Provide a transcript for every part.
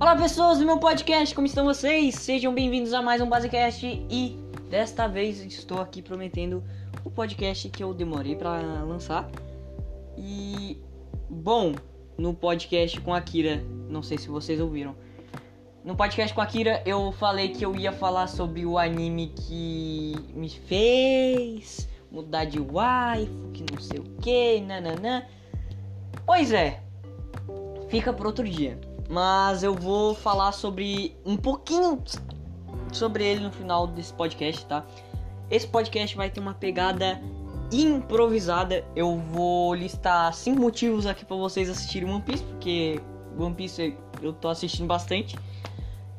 Olá pessoas do meu podcast, como estão vocês? Sejam bem-vindos a mais um Basecast e desta vez estou aqui prometendo o podcast que eu demorei para lançar. E bom, no podcast com a Kira, não sei se vocês ouviram. No podcast com a Kira eu falei que eu ia falar sobre o anime que me fez mudar de waifu, que não sei o que, nananã. Pois é, fica para outro dia. Mas eu vou falar sobre um pouquinho sobre ele no final desse podcast, tá? Esse podcast vai ter uma pegada improvisada. Eu vou listar cinco motivos aqui para vocês assistirem One Piece, porque One Piece eu tô assistindo bastante.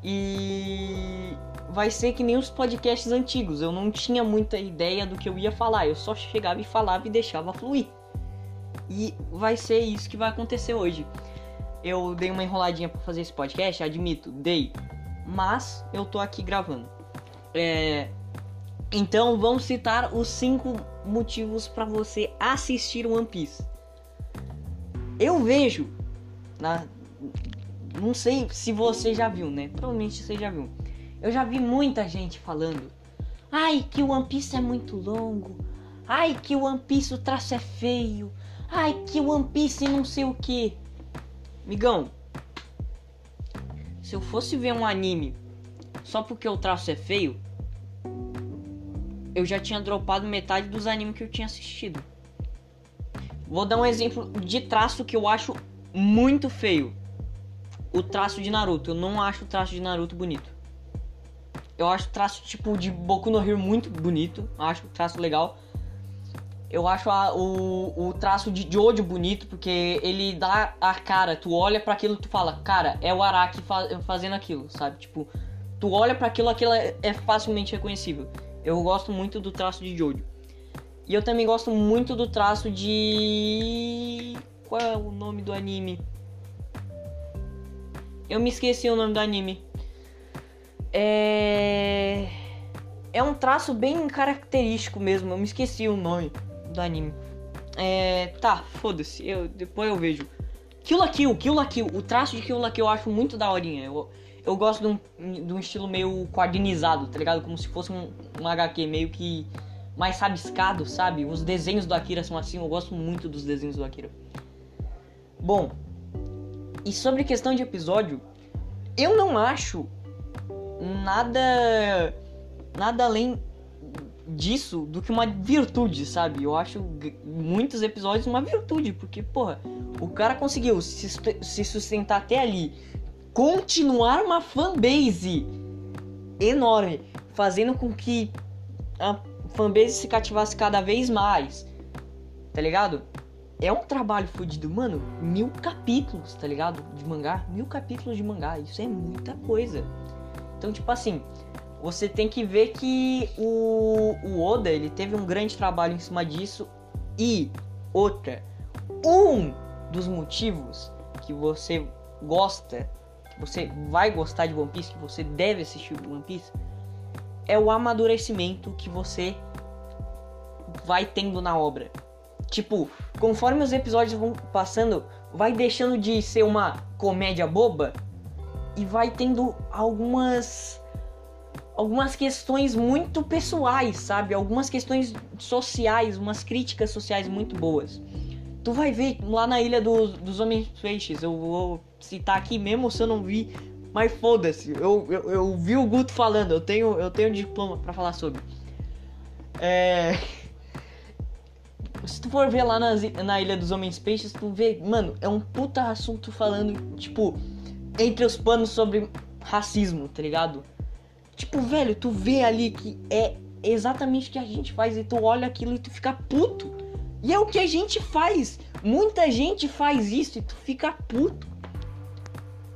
E vai ser que nem os podcasts antigos. Eu não tinha muita ideia do que eu ia falar. Eu só chegava e falava e deixava fluir. E vai ser isso que vai acontecer hoje. Eu dei uma enroladinha para fazer esse podcast, admito, dei. Mas eu tô aqui gravando. É... Então vamos citar os cinco motivos para você assistir One Piece. Eu vejo, na... não sei se você já viu, né? Provavelmente você já viu. Eu já vi muita gente falando: "Ai, que o One Piece é muito longo. Ai, que o One Piece o traço é feio. Ai, que o One Piece não sei o que". Migão, se eu fosse ver um anime só porque o traço é feio, eu já tinha dropado metade dos animes que eu tinha assistido. Vou dar um exemplo de traço que eu acho muito feio. O traço de Naruto. Eu não acho o traço de Naruto bonito. Eu acho o traço tipo de Boku no Hero muito bonito. Acho o traço legal. Eu acho a, o, o traço de Jojo bonito, porque ele dá a cara. Tu olha para aquilo tu fala, cara, é o Araki fazendo aquilo, sabe? Tipo, tu olha para aquilo, aquilo é, é facilmente reconhecível. Eu gosto muito do traço de Jojo. E eu também gosto muito do traço de. Qual é o nome do anime? Eu me esqueci o nome do anime. É. É um traço bem característico mesmo. Eu me esqueci o nome do anime. É. Tá, foda-se. Eu, depois eu vejo. Kill la Kill, Kill la Kill. O traço de Kill la Kill eu acho muito daorinha. Eu, eu gosto de um, de um estilo meio quadrinizado, tá ligado? Como se fosse um, um HQ meio que mais rabiscado, sabe? Os desenhos do Akira são assim. Eu gosto muito dos desenhos do Akira. Bom, e sobre questão de episódio, eu não acho nada nada além disso do que uma virtude, sabe? Eu acho muitos episódios uma virtude, porque, porra, o cara conseguiu se sustentar até ali, continuar uma fanbase enorme, fazendo com que a fanbase se cativasse cada vez mais, tá ligado? É um trabalho fodido, mano. Mil capítulos, tá ligado? De mangá, mil capítulos de mangá, isso é muita coisa. Então, tipo assim, você tem que ver que o, o Oda ele teve um grande trabalho em cima disso. E outra um dos motivos que você gosta que você vai gostar de One Piece que você deve assistir One Piece é o amadurecimento que você vai tendo na obra. Tipo conforme os episódios vão passando vai deixando de ser uma comédia boba e vai tendo algumas algumas questões muito pessoais, sabe? Algumas questões sociais, umas críticas sociais muito boas. Tu vai ver lá na Ilha do, dos Homens Peixes, eu vou citar aqui mesmo se eu não vi, mas foda-se, eu, eu, eu, vi o Guto falando, eu tenho, eu tenho diploma para falar sobre. É. Se tu for ver lá nas, na Ilha dos Homens Peixes, tu vê, mano, é um puta assunto falando, tipo, entre os panos sobre racismo, tá ligado? Tipo, velho, tu vê ali que é exatamente o que a gente faz e tu olha aquilo e tu fica puto. E é o que a gente faz. Muita gente faz isso e tu fica puto.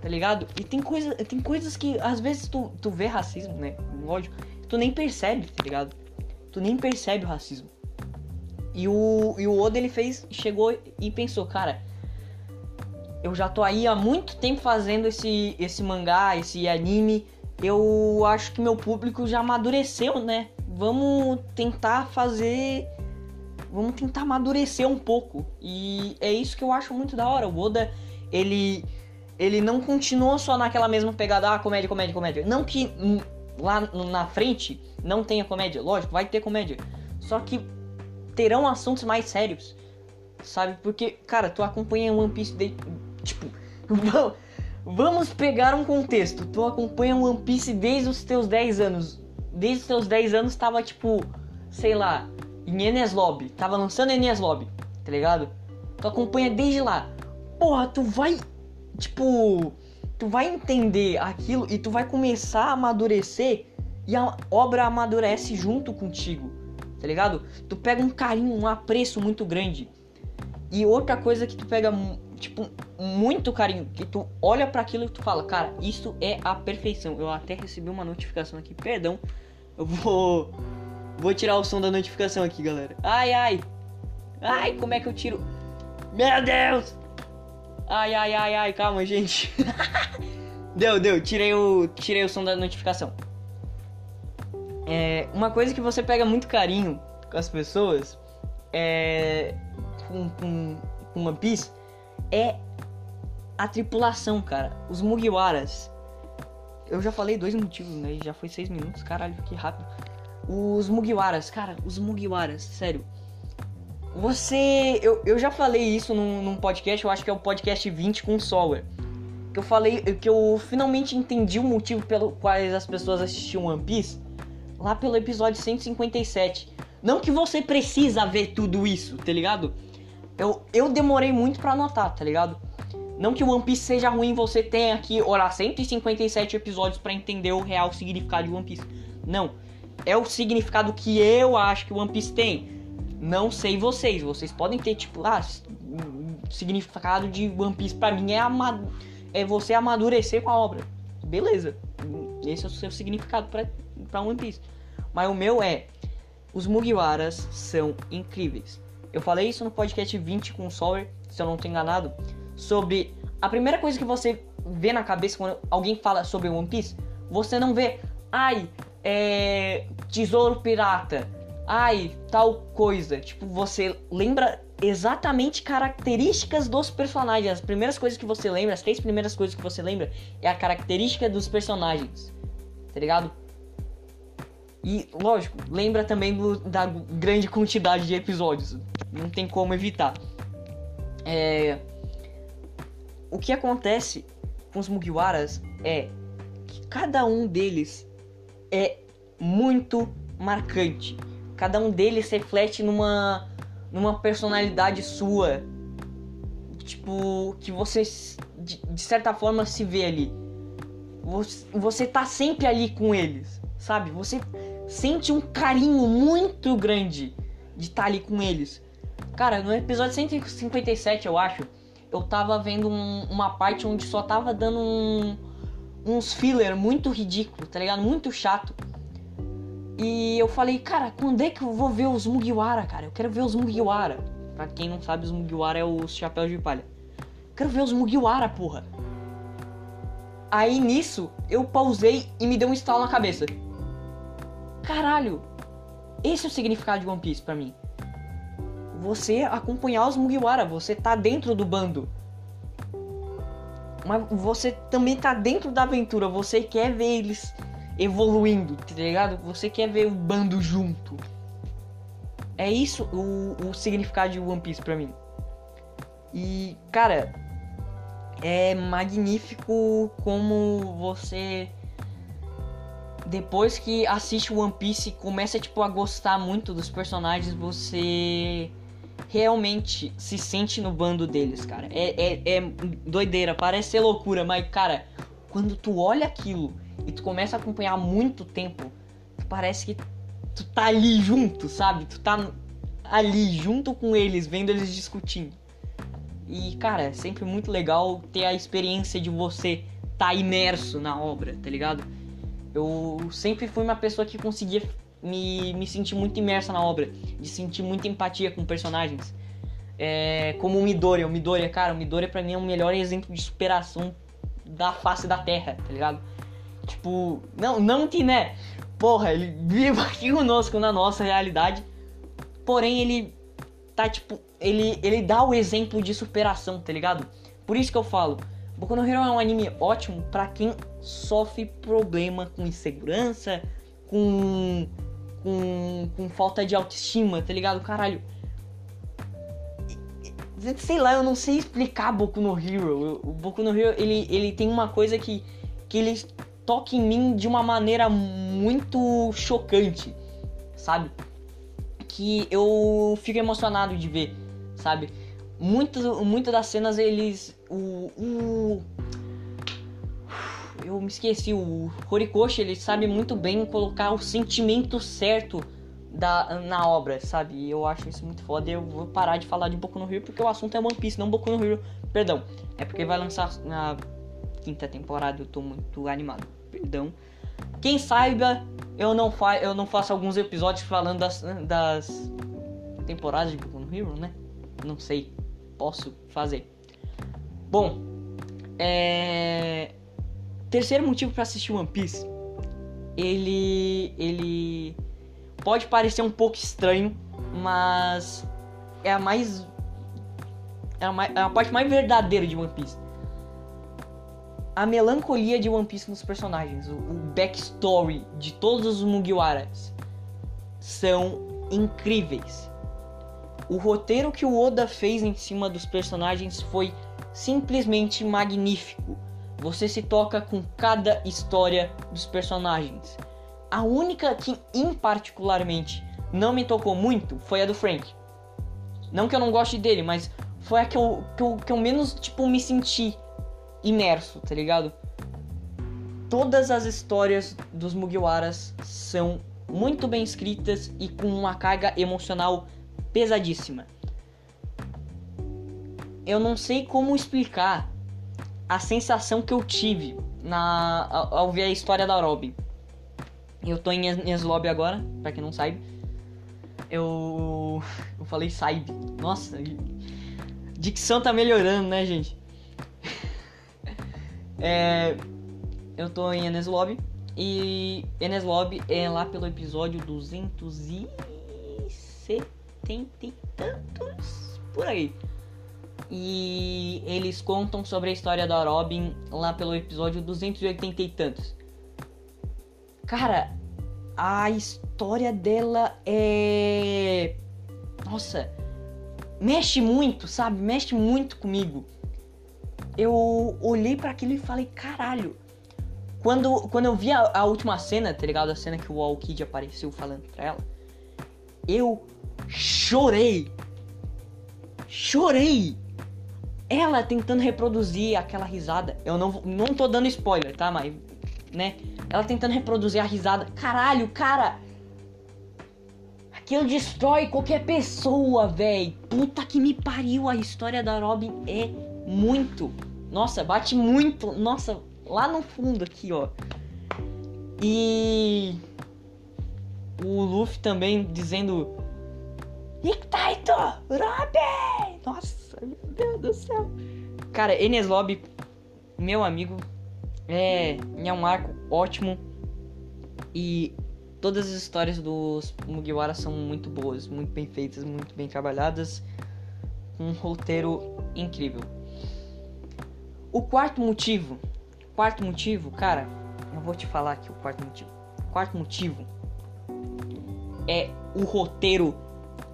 Tá ligado? E tem, coisa, tem coisas que às vezes tu, tu vê racismo, né? Lógico. Tu nem percebe, tá ligado? Tu nem percebe o racismo. E o, e o Oda ele fez, chegou e pensou, cara, eu já tô aí há muito tempo fazendo esse, esse mangá, esse anime eu acho que meu público já amadureceu, né? Vamos tentar fazer. Vamos tentar amadurecer um pouco. E é isso que eu acho muito da hora. O Oda, ele. ele não continuou só naquela mesma pegada, ah, comédia, comédia, comédia. Não que lá na frente não tenha comédia, lógico, vai ter comédia. Só que terão assuntos mais sérios, sabe? Porque, cara, tu acompanha One Piece de, tipo, vamos pegar um contexto. Tu acompanha One Piece desde os teus 10 anos. Desde os teus 10 anos tava tipo, sei lá, em Enies Lobby, tava lançando Enies Lobby, tá ligado? Tu acompanha desde lá. Porra, tu vai tipo, tu vai entender aquilo e tu vai começar a amadurecer e a obra amadurece junto contigo, tá ligado? Tu pega um carinho, um apreço muito grande. E outra coisa que tu pega, tipo, muito carinho, que tu olha para aquilo e tu fala, cara, isso é a perfeição. Eu até recebi uma notificação aqui, perdão. Eu vou vou tirar o som da notificação aqui, galera. Ai ai. Ai, como é que eu tiro? Meu Deus! Ai, ai, ai, ai, calma, gente. deu, deu, tirei o, tirei o som da notificação. É, uma coisa que você pega muito carinho com as pessoas é, com, com, com One Piece é a tripulação, cara. Os Mugiwaras. Eu já falei dois motivos, né? Já foi seis minutos, caralho, que rápido. Os Mugiwaras, cara, os Mugiwaras, sério. Você. Eu, eu já falei isso num, num podcast, eu acho que é o podcast 20 com Sower. Que eu falei. Que eu finalmente entendi o motivo pelo quais as pessoas assistiam One Piece. Lá pelo episódio 157. Não que você precisa ver tudo isso, tá ligado? Eu, eu demorei muito para anotar, tá ligado? Não que o One Piece seja ruim, você tenha que orar 157 episódios para entender o real significado de One Piece. Não. É o significado que eu acho que o One Piece tem. Não sei vocês, vocês podem ter tipo, ah, significado de One Piece para mim é, ama é você amadurecer com a obra. Beleza. Esse é o seu significado para One Piece. Mas o meu é os Mugiwaras são incríveis. Eu falei isso no podcast 20 com o Sower, se eu não estou enganado, sobre a primeira coisa que você vê na cabeça quando alguém fala sobre One Piece, você não vê, ai, é, tesouro pirata, ai, tal coisa. Tipo, você lembra exatamente características dos personagens. As primeiras coisas que você lembra, as três primeiras coisas que você lembra é a característica dos personagens. Tá ligado? E, lógico, lembra também do, da grande quantidade de episódios. Não tem como evitar. É... O que acontece com os Mugiwaras é que cada um deles é muito marcante. Cada um deles reflete numa numa personalidade sua. Tipo, que você de, de certa forma se vê ali. Você, você tá sempre ali com eles, sabe? Você sente um carinho muito grande de estar tá ali com eles. Cara, no episódio 157, eu acho, eu tava vendo um, uma parte onde só tava dando um, uns filler muito ridículo, tá ligado? Muito chato. E eu falei, cara, quando é que eu vou ver os Mugiwara, cara? Eu quero ver os Mugiwara. Pra quem não sabe, os Mugiwara é os chapéus de palha. Quero ver os Mugiwara, porra. Aí nisso, eu pausei e me deu um estalo na cabeça. Caralho, esse é o significado de One Piece pra mim. Você acompanhar os Mugiwara, você tá dentro do bando. Mas você também tá dentro da aventura, você quer ver eles evoluindo, tá ligado? Você quer ver o bando junto. É isso o, o significado de One Piece pra mim. E, cara, é magnífico como você depois que assiste One Piece começa tipo a gostar muito dos personagens, você realmente se sente no bando deles, cara. É, é, é doideira, parece ser loucura, mas cara, quando tu olha aquilo e tu começa a acompanhar muito tempo, parece que tu tá ali junto, sabe? Tu tá ali junto com eles, vendo eles discutindo. E, cara, é sempre muito legal ter a experiência de você tá imerso na obra, tá ligado? Eu sempre fui uma pessoa que conseguia me, me sentir muito imersa na obra, de sentir muita empatia com personagens. É, como o Midoriya, o Midoriya, cara, o Midoriya pra mim é o melhor exemplo de superação da face da Terra, tá ligado? Tipo, não, não que, né? Porra, ele vive aqui conosco na nossa realidade. Porém, ele tá, tipo, ele, ele dá o exemplo de superação, tá ligado? Por isso que eu falo, Boku no Hero é um anime ótimo para quem sofre problema com insegurança, com, com com falta de autoestima, tá ligado? Caralho. Sei lá, eu não sei explicar Boku no Hero. O Boku no Hero, ele, ele tem uma coisa que, que ele toca em mim de uma maneira muito chocante, sabe? Que eu fico emocionado de ver, sabe? Muitas muito das cenas eles. O, o. Eu me esqueci, o Horikoshi ele sabe muito bem colocar o sentimento certo da, na obra, sabe? Eu acho isso muito foda. Eu vou parar de falar de Boku no Hero porque o assunto é One Piece, não Boku no Hero. Perdão, é porque vai lançar na quinta temporada, eu tô muito animado. Perdão. Quem saiba, eu não, fa eu não faço alguns episódios falando das, das temporadas de Boku no Hero, né? Não sei. Posso fazer. Bom, é... terceiro motivo para assistir One Piece. Ele, ele pode parecer um pouco estranho, mas é a mais é a, mais, é a parte mais verdadeira de One Piece a melancolia de One Piece nos personagens, o, o backstory de todos os Mugiwaras são incríveis. O roteiro que o Oda fez em cima dos personagens foi simplesmente magnífico. Você se toca com cada história dos personagens. A única que, em particularmente, não me tocou muito foi a do Frank. Não que eu não goste dele, mas foi a que eu, que eu, que eu menos, tipo, me senti imerso, tá ligado? Todas as histórias dos Mugiwaras são muito bem escritas e com uma carga emocional pesadíssima. Eu não sei como explicar a sensação que eu tive na ao, ver a história da Robin. Eu tô em Eslob agora, para quem não sabe. Eu eu falei sabe. Nossa, dicção tá melhorando, né, gente? É, eu tô em Enes Lobby. E Enes Lobby é lá pelo episódio 270 e tantos. Por aí. E eles contam sobre a história da Robin lá pelo episódio 280 e tantos. Cara, a história dela é. Nossa, mexe muito, sabe? Mexe muito comigo eu olhei para aquilo e falei, caralho. Quando, quando eu vi a, a, última cena, tá ligado? A cena que o All Kid apareceu falando pra ela, eu chorei. Chorei. Ela tentando reproduzir aquela risada. Eu não, não tô dando spoiler, tá? Mas, né? Ela tentando reproduzir a risada. Caralho, cara. Aquilo destrói qualquer pessoa, velho. Puta que me pariu. A história da Robin é muito. Nossa, bate muito. Nossa, lá no fundo aqui, ó. E o Luffy também dizendo Nictaito, Robin! Nossa, meu Deus do céu. Cara, Enes Lobby, meu amigo, é, é um arco ótimo. E todas as histórias dos Mugiwara são muito boas, muito bem feitas, muito bem trabalhadas. Um roteiro incrível. O quarto motivo, quarto motivo, cara, eu vou te falar aqui o quarto motivo. O quarto motivo é o roteiro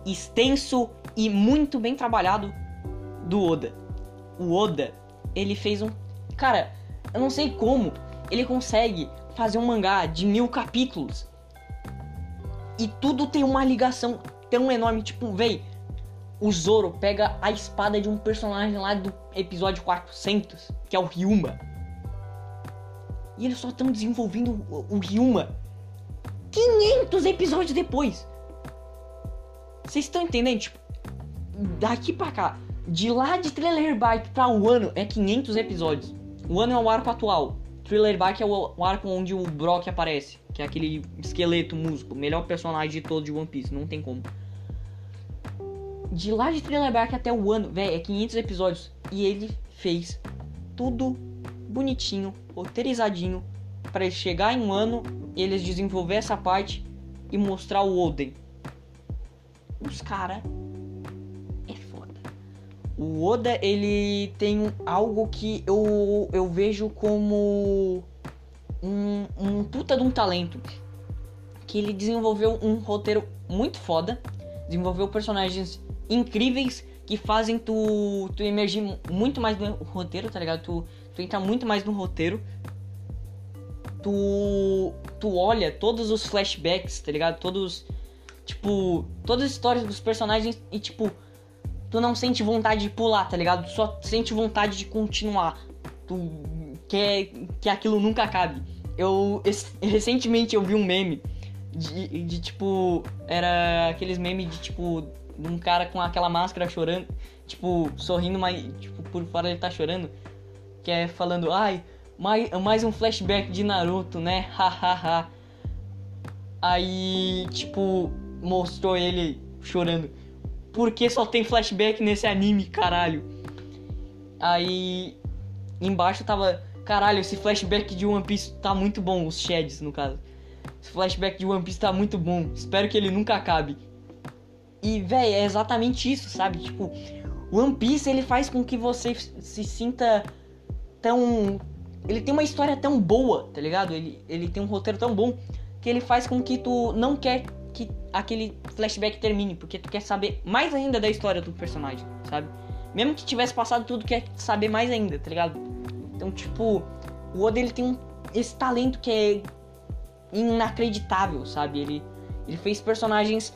extenso e muito bem trabalhado do Oda. O Oda, ele fez um. Cara, eu não sei como ele consegue fazer um mangá de mil capítulos e tudo tem uma ligação tão enorme. Tipo, véi, o Zoro pega a espada de um personagem lá do episódio 400, que é o Ryuma. E eles só estão desenvolvendo o, o Ryuma 500 episódios depois. Vocês estão entendendo? Tipo, daqui pra cá, de lá de Thriller Bark pra o ano é 500 episódios. O ano é o arco atual. Thriller Bark é o, arco onde o Brock aparece, que é aquele esqueleto músico, melhor personagem de todo de One Piece, não tem como de lá de Thriller Bark até o ano, velho, é 500 episódios. E ele fez tudo bonitinho, roteirizadinho, para chegar em um ano, eles desenvolver essa parte e mostrar o Oden. Os cara é foda. o Oda, ele tem algo que eu, eu vejo como um, um puta de um talento. Que ele desenvolveu um roteiro muito foda, desenvolveu personagens incríveis que fazem tu, tu emergir muito mais no roteiro, tá ligado? Tu, tu entra muito mais no roteiro. Tu, tu olha todos os flashbacks, tá ligado? Todos, tipo, todas as histórias dos personagens e, tipo, tu não sente vontade de pular, tá ligado? Tu só sente vontade de continuar. Tu quer que aquilo nunca acabe. Eu, recentemente eu vi um meme de, de tipo, era aqueles memes de, tipo, de um cara com aquela máscara chorando, tipo, sorrindo, mas tipo, por fora ele tá chorando. Que é falando, ai, mais, mais um flashback de Naruto, né? Hahaha. Aí, tipo, mostrou ele chorando. Por que só tem flashback nesse anime, caralho? Aí, embaixo tava, caralho, esse flashback de One Piece tá muito bom, os sheds, no caso. Esse flashback de One Piece tá muito bom. Espero que ele nunca acabe. E, véi, é exatamente isso, sabe? Tipo, One Piece ele faz com que você se sinta tão. Ele tem uma história tão boa, tá ligado? Ele, ele tem um roteiro tão bom que ele faz com que tu não quer que aquele flashback termine, porque tu quer saber mais ainda da história do personagem, sabe? Mesmo que tivesse passado tudo, quer saber mais ainda, tá ligado? Então, tipo, o Oda ele tem esse talento que é inacreditável, sabe? Ele, ele fez personagens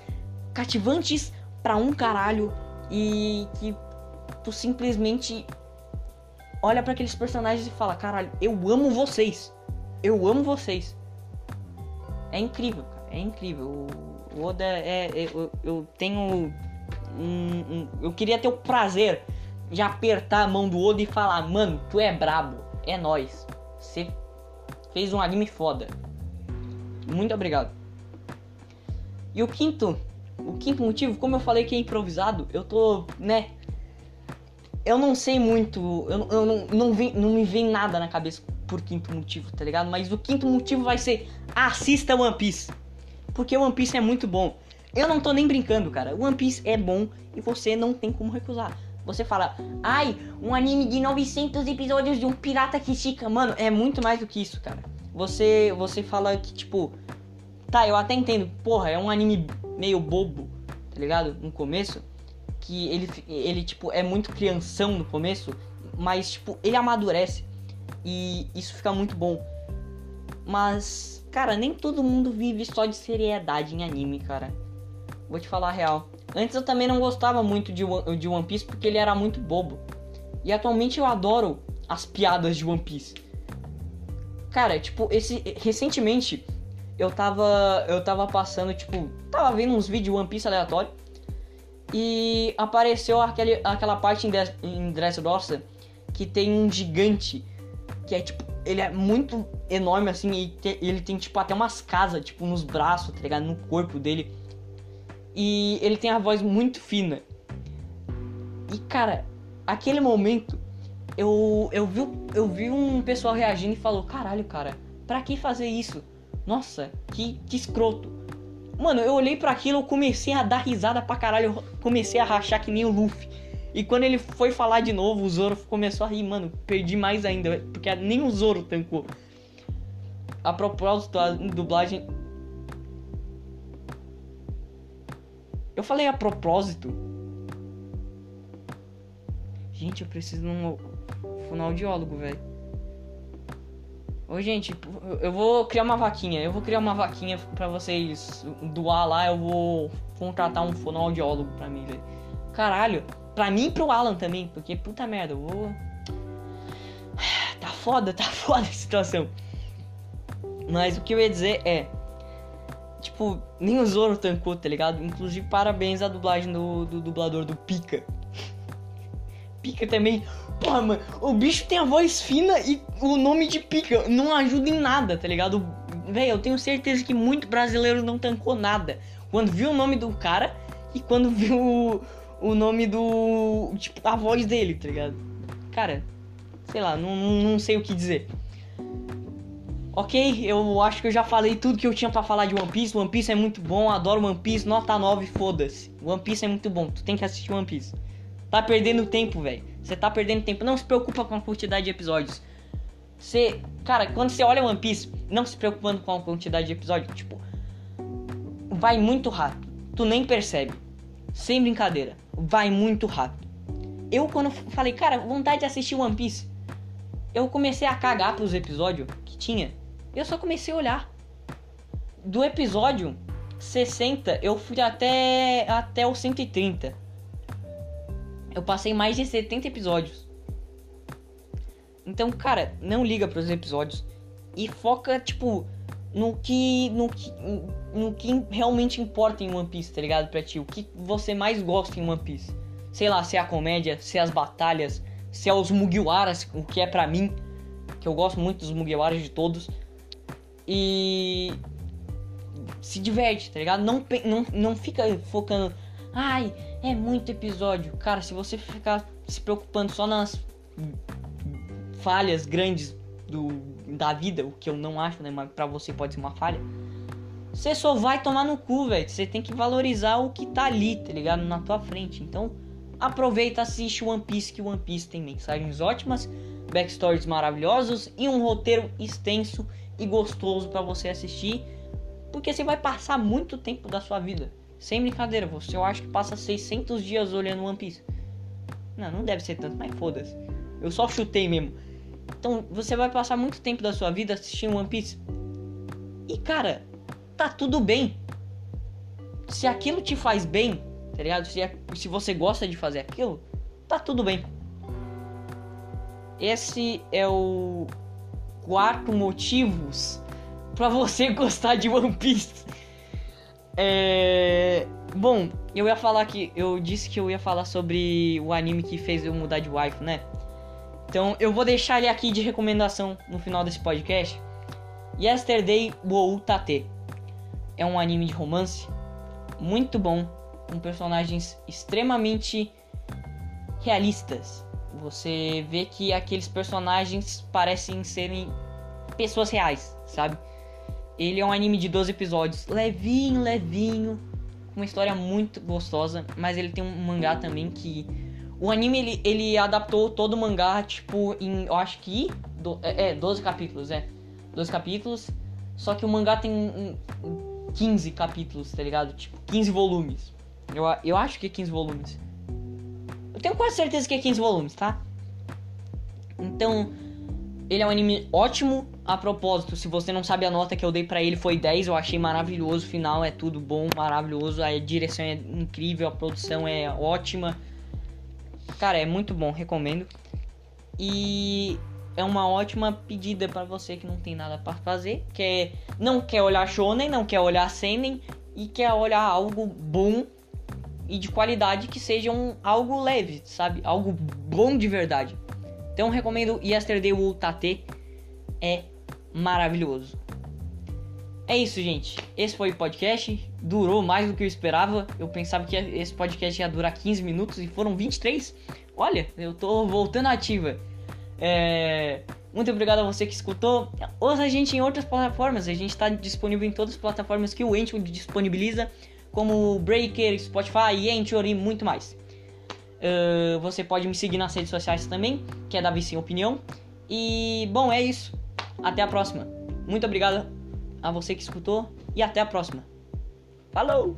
cativantes pra um caralho e que tu simplesmente olha para aqueles personagens e fala: caralho, eu amo vocês. Eu amo vocês. É incrível, cara. É incrível. O Oda é. é eu, eu, tenho. Um, um, eu queria ter o prazer de apertar a mão do Oda e falar: mano, tu é brabo. É nós. Você fez um anime foda. Muito obrigado. E o quinto o quinto motivo, como eu falei que é improvisado, eu tô, né? Eu não sei muito, eu, eu não, não, vem, não me vem nada na cabeça por quinto motivo, tá ligado? Mas o quinto motivo vai ser assista One Piece. Porque One Piece é muito bom. Eu não tô nem brincando, cara. One Piece é bom e você não tem como recusar. Você fala, ai, um anime de 900 episódios de um pirata que estica. Mano, é muito mais do que isso, cara. Você, você fala que, tipo, tá, eu até entendo, porra, é um anime meio bobo, tá ligado? No começo, que ele, ele tipo, é muito crianção no começo, mas, tipo, ele amadurece e isso fica muito bom. Mas, cara, nem todo mundo vive só de seriedade em anime, cara. Vou te falar a real. Antes eu também não gostava muito de, One Piece porque ele era muito bobo. E atualmente eu adoro as piadas de One Piece. Cara, tipo, esse recentemente eu tava eu tava passando, tipo, tava vendo uns vídeos One Piece aleatório e apareceu aquele, aquela parte em, Dress, em Dressrosa que tem um gigante que é tipo, ele é muito enorme assim e te, ele tem tipo até umas casas, tipo, nos braços, tá ligado? No corpo dele. E ele tem a voz muito fina. E cara, aquele momento eu eu vi eu vi um pessoal reagindo e falou: "Caralho, cara, pra que fazer isso?" Nossa, que, que escroto. Mano, eu olhei para aquilo, eu comecei a dar risada pra caralho, eu comecei a rachar que nem o Luffy. E quando ele foi falar de novo, o Zoro começou a rir, mano, perdi mais ainda, porque nem o Zoro tancou. A propósito, a dublagem. Eu falei a propósito. Gente, eu preciso de um fonoaudiólogo, velho. Ô, gente, eu vou criar uma vaquinha. Eu vou criar uma vaquinha pra vocês doar lá. Eu vou contratar um fonoaudiólogo pra mim, velho. Caralho. Pra mim e pro Alan também. Porque, puta merda, eu vou... Tá foda, tá foda a situação. Mas o que eu ia dizer é... Tipo, nem o Zoro tancou, tá ligado? Inclusive, parabéns à dublagem do, do dublador do Pika. Pika também Porra, mano, o bicho tem a voz fina e o nome de pica não ajuda em nada, tá ligado? Véi, eu tenho certeza que muito brasileiro não tancou nada. Quando viu o nome do cara e quando viu o, nome do. Tipo, a voz dele, tá ligado? Cara, sei lá, não, não sei o que dizer. Ok, eu acho que eu já falei tudo que eu tinha para falar de One Piece. One Piece é muito bom, adoro One Piece, nota 9, foda-se. One Piece é muito bom, tu tem que assistir One Piece. tá perdendo tempo, velho. Você tá perdendo tempo. Não se preocupa com a quantidade de episódios. Você, cara, quando você olha One Piece, não se preocupando com a quantidade de episódios, tipo, vai muito rápido. Tu nem percebe. Sem brincadeira, vai muito rápido. Eu quando falei, cara, vontade de assistir One Piece, eu comecei a cagar pros episódios que tinha. Eu só comecei a olhar. Do episódio 60, eu fui até até o 130. Eu passei mais de 70 episódios. Então, cara, não liga pros episódios e foca tipo no que no que no que realmente importa em One Piece, tá ligado? Pra ti, o que você mais gosta em One Piece. Sei lá, se é a comédia, se é as batalhas, se é os Mugiwaras, o que é pra mim, que eu gosto muito dos Mugiwaras de todos. E se diverte, tá ligado? Não, não, não fica focando, ai, é muito episódio. Cara, se você ficar se preocupando só nas falhas grandes do, da vida, o que eu não acho, né? Mas pra você pode ser uma falha. Você só vai tomar no cu, velho. Você tem que valorizar o que tá ali, tá ligado? Na tua frente. Então, aproveita, assiste One Piece, que One Piece tem mensagens ótimas, backstories maravilhosos e um roteiro extenso e gostoso para você assistir. Porque você vai passar muito tempo da sua vida. Sem brincadeira, você eu acho que passa 600 dias olhando One Piece. Não, não deve ser tanto, mas foda-se. Eu só chutei mesmo. Então você vai passar muito tempo da sua vida assistindo One Piece. E cara, tá tudo bem. Se aquilo te faz bem, tá ligado? Se, é, se você gosta de fazer aquilo, tá tudo bem. Esse é o quarto motivos para você gostar de One Piece. É... Bom, eu ia falar que eu disse que eu ia falar sobre o anime que fez eu mudar de wife, né? Então eu vou deixar ele aqui de recomendação no final desse podcast. Yesterday Wou Tate. É um anime de romance muito bom, com personagens extremamente realistas. Você vê que aqueles personagens parecem serem pessoas reais, sabe? Ele é um anime de 12 episódios, levinho, levinho, uma história muito gostosa, mas ele tem um mangá também que o anime ele, ele adaptou todo o mangá, tipo, em. Eu acho que. Do, é, é, 12 capítulos, é. 12 capítulos. Só que o mangá tem um, um, 15 capítulos, tá ligado? Tipo, 15 volumes. Eu, eu acho que é 15 volumes. Eu tenho quase certeza que é 15 volumes, tá? Então, ele é um anime ótimo. A propósito, se você não sabe a nota que eu dei para ele foi 10, eu achei maravilhoso. O final é tudo bom, maravilhoso. A direção é incrível, a produção é ótima. Cara, é muito bom, recomendo. E é uma ótima pedida para você que não tem nada para fazer, que é, não quer olhar shonen, não quer olhar seinen e quer olhar algo bom e de qualidade que seja um, algo leve, sabe? Algo bom de verdade. Então recomendo Yesterday Will Tate. É maravilhoso. É isso, gente. Esse foi o podcast. Durou mais do que eu esperava. Eu pensava que esse podcast ia durar 15 minutos e foram 23. Olha, eu tô voltando ativa. É... Muito obrigado a você que escutou. Ouça a gente em outras plataformas. A gente está disponível em todas as plataformas que o Anchor disponibiliza, como Breaker, Spotify, Anchor e muito mais. Uh, você pode me seguir nas redes sociais também, que é Davi Sem Opinião. E, bom, é isso. Até a próxima. Muito obrigado a você que escutou e até a próxima. Falou!